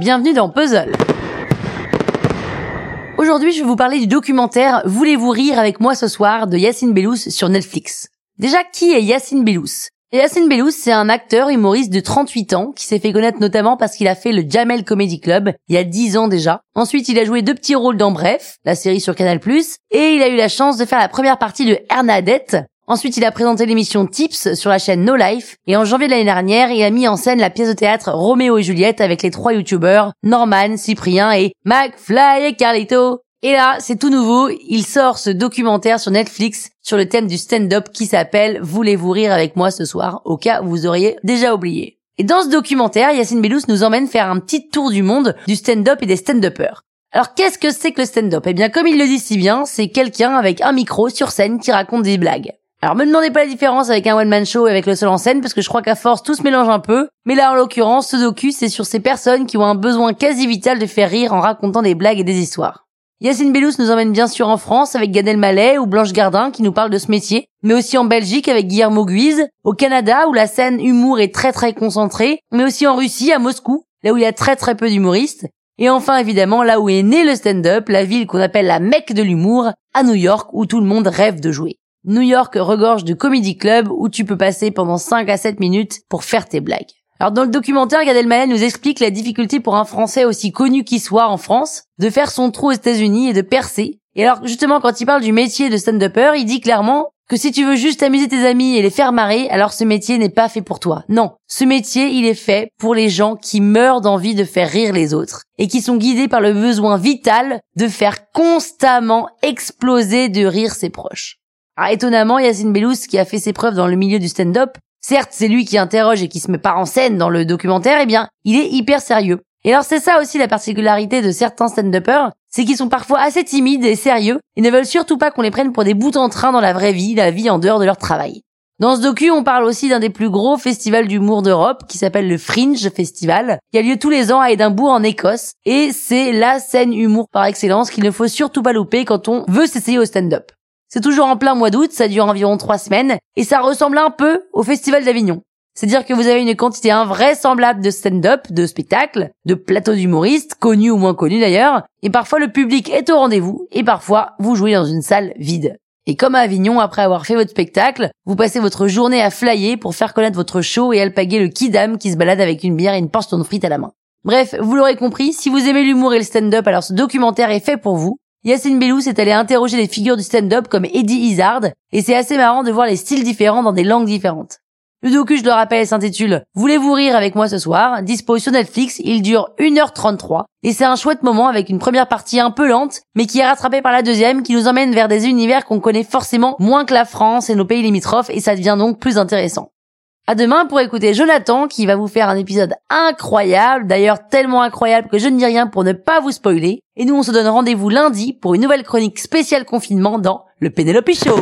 bienvenue dans Puzzle. Aujourd'hui, je vais vous parler du documentaire Voulez-vous rire avec moi ce soir de Yacine Bellous sur Netflix. Déjà, qui est Yacine Bellous? Yacine Bellous, c'est un acteur humoriste de 38 ans qui s'est fait connaître notamment parce qu'il a fait le Jamel Comedy Club il y a 10 ans déjà. Ensuite, il a joué deux petits rôles dans Bref, la série sur Canal+, et il a eu la chance de faire la première partie de Hernadette, Ensuite, il a présenté l'émission Tips sur la chaîne No Life. Et en janvier de l'année dernière, il a mis en scène la pièce de théâtre Roméo et Juliette avec les trois youtubeurs Norman, Cyprien et McFly et Carlito. Et là, c'est tout nouveau, il sort ce documentaire sur Netflix sur le thème du stand-up qui s'appelle Voulez-vous rire avec moi ce soir? Au cas où vous auriez déjà oublié. Et dans ce documentaire, Yacine Bellous nous emmène faire un petit tour du monde du stand-up et des stand-uppers. Alors qu'est-ce que c'est que le stand-up? Eh bien comme il le dit si bien, c'est quelqu'un avec un micro sur scène qui raconte des blagues. Alors me demandez pas la différence avec un one-man show et avec le seul en scène, parce que je crois qu'à force tout se mélange un peu. Mais là en l'occurrence, ce docu c'est sur ces personnes qui ont un besoin quasi vital de faire rire en racontant des blagues et des histoires. Yacine Bellous nous emmène bien sûr en France avec Gad Elmaleh ou Blanche Gardin qui nous parle de ce métier, mais aussi en Belgique avec Guillermo Guise, au Canada où la scène humour est très très concentrée, mais aussi en Russie, à Moscou, là où il y a très très peu d'humoristes, et enfin évidemment là où est né le stand-up, la ville qu'on appelle la Mecque de l'humour, à New York où tout le monde rêve de jouer. New York regorge de comedy club où tu peux passer pendant 5 à 7 minutes pour faire tes blagues. Alors dans le documentaire, Gad Elmaleh nous explique la difficulté pour un Français aussi connu qu'il soit en France de faire son trou aux États-Unis et de percer. Et alors justement quand il parle du métier de stand-upper, il dit clairement que si tu veux juste amuser tes amis et les faire marrer, alors ce métier n'est pas fait pour toi. Non, ce métier, il est fait pour les gens qui meurent d'envie de faire rire les autres et qui sont guidés par le besoin vital de faire constamment exploser de rire ses proches. Alors étonnamment, Yacine Bellous, qui a fait ses preuves dans le milieu du stand-up, certes c'est lui qui interroge et qui se met pas en scène dans le documentaire, eh bien, il est hyper sérieux. Et alors c'est ça aussi la particularité de certains stand-uppers, c'est qu'ils sont parfois assez timides et sérieux et ne veulent surtout pas qu'on les prenne pour des bouts en train dans la vraie vie, la vie en dehors de leur travail. Dans ce docu, on parle aussi d'un des plus gros festivals d'humour d'Europe qui s'appelle le Fringe Festival, qui a lieu tous les ans à Édimbourg en Écosse, et c'est la scène humour par excellence qu'il ne faut surtout pas louper quand on veut s'essayer au stand-up. C'est toujours en plein mois d'août, ça dure environ trois semaines, et ça ressemble un peu au Festival d'Avignon. C'est-à-dire que vous avez une quantité invraisemblable de stand-up, de spectacles, de plateaux d'humoristes, connus ou moins connus d'ailleurs, et parfois le public est au rendez-vous, et parfois vous jouez dans une salle vide. Et comme à Avignon, après avoir fait votre spectacle, vous passez votre journée à flyer pour faire connaître votre show et alpaguer le kidam qui se balade avec une bière et une portion de frites à la main. Bref, vous l'aurez compris, si vous aimez l'humour et le stand-up, alors ce documentaire est fait pour vous. Yacine Bellous est allé interroger des figures du stand-up comme Eddie Izzard, et c'est assez marrant de voir les styles différents dans des langues différentes. Le docu, je le rappelle, s'intitule Voulez-vous rire avec moi ce soir? Dispo sur Netflix, il dure 1h33, et c'est un chouette moment avec une première partie un peu lente, mais qui est rattrapée par la deuxième, qui nous emmène vers des univers qu'on connaît forcément moins que la France et nos pays limitrophes, et ça devient donc plus intéressant. À demain pour écouter Jonathan qui va vous faire un épisode incroyable, d'ailleurs tellement incroyable que je ne dis rien pour ne pas vous spoiler. Et nous on se donne rendez-vous lundi pour une nouvelle chronique spéciale confinement dans le Penelope Show.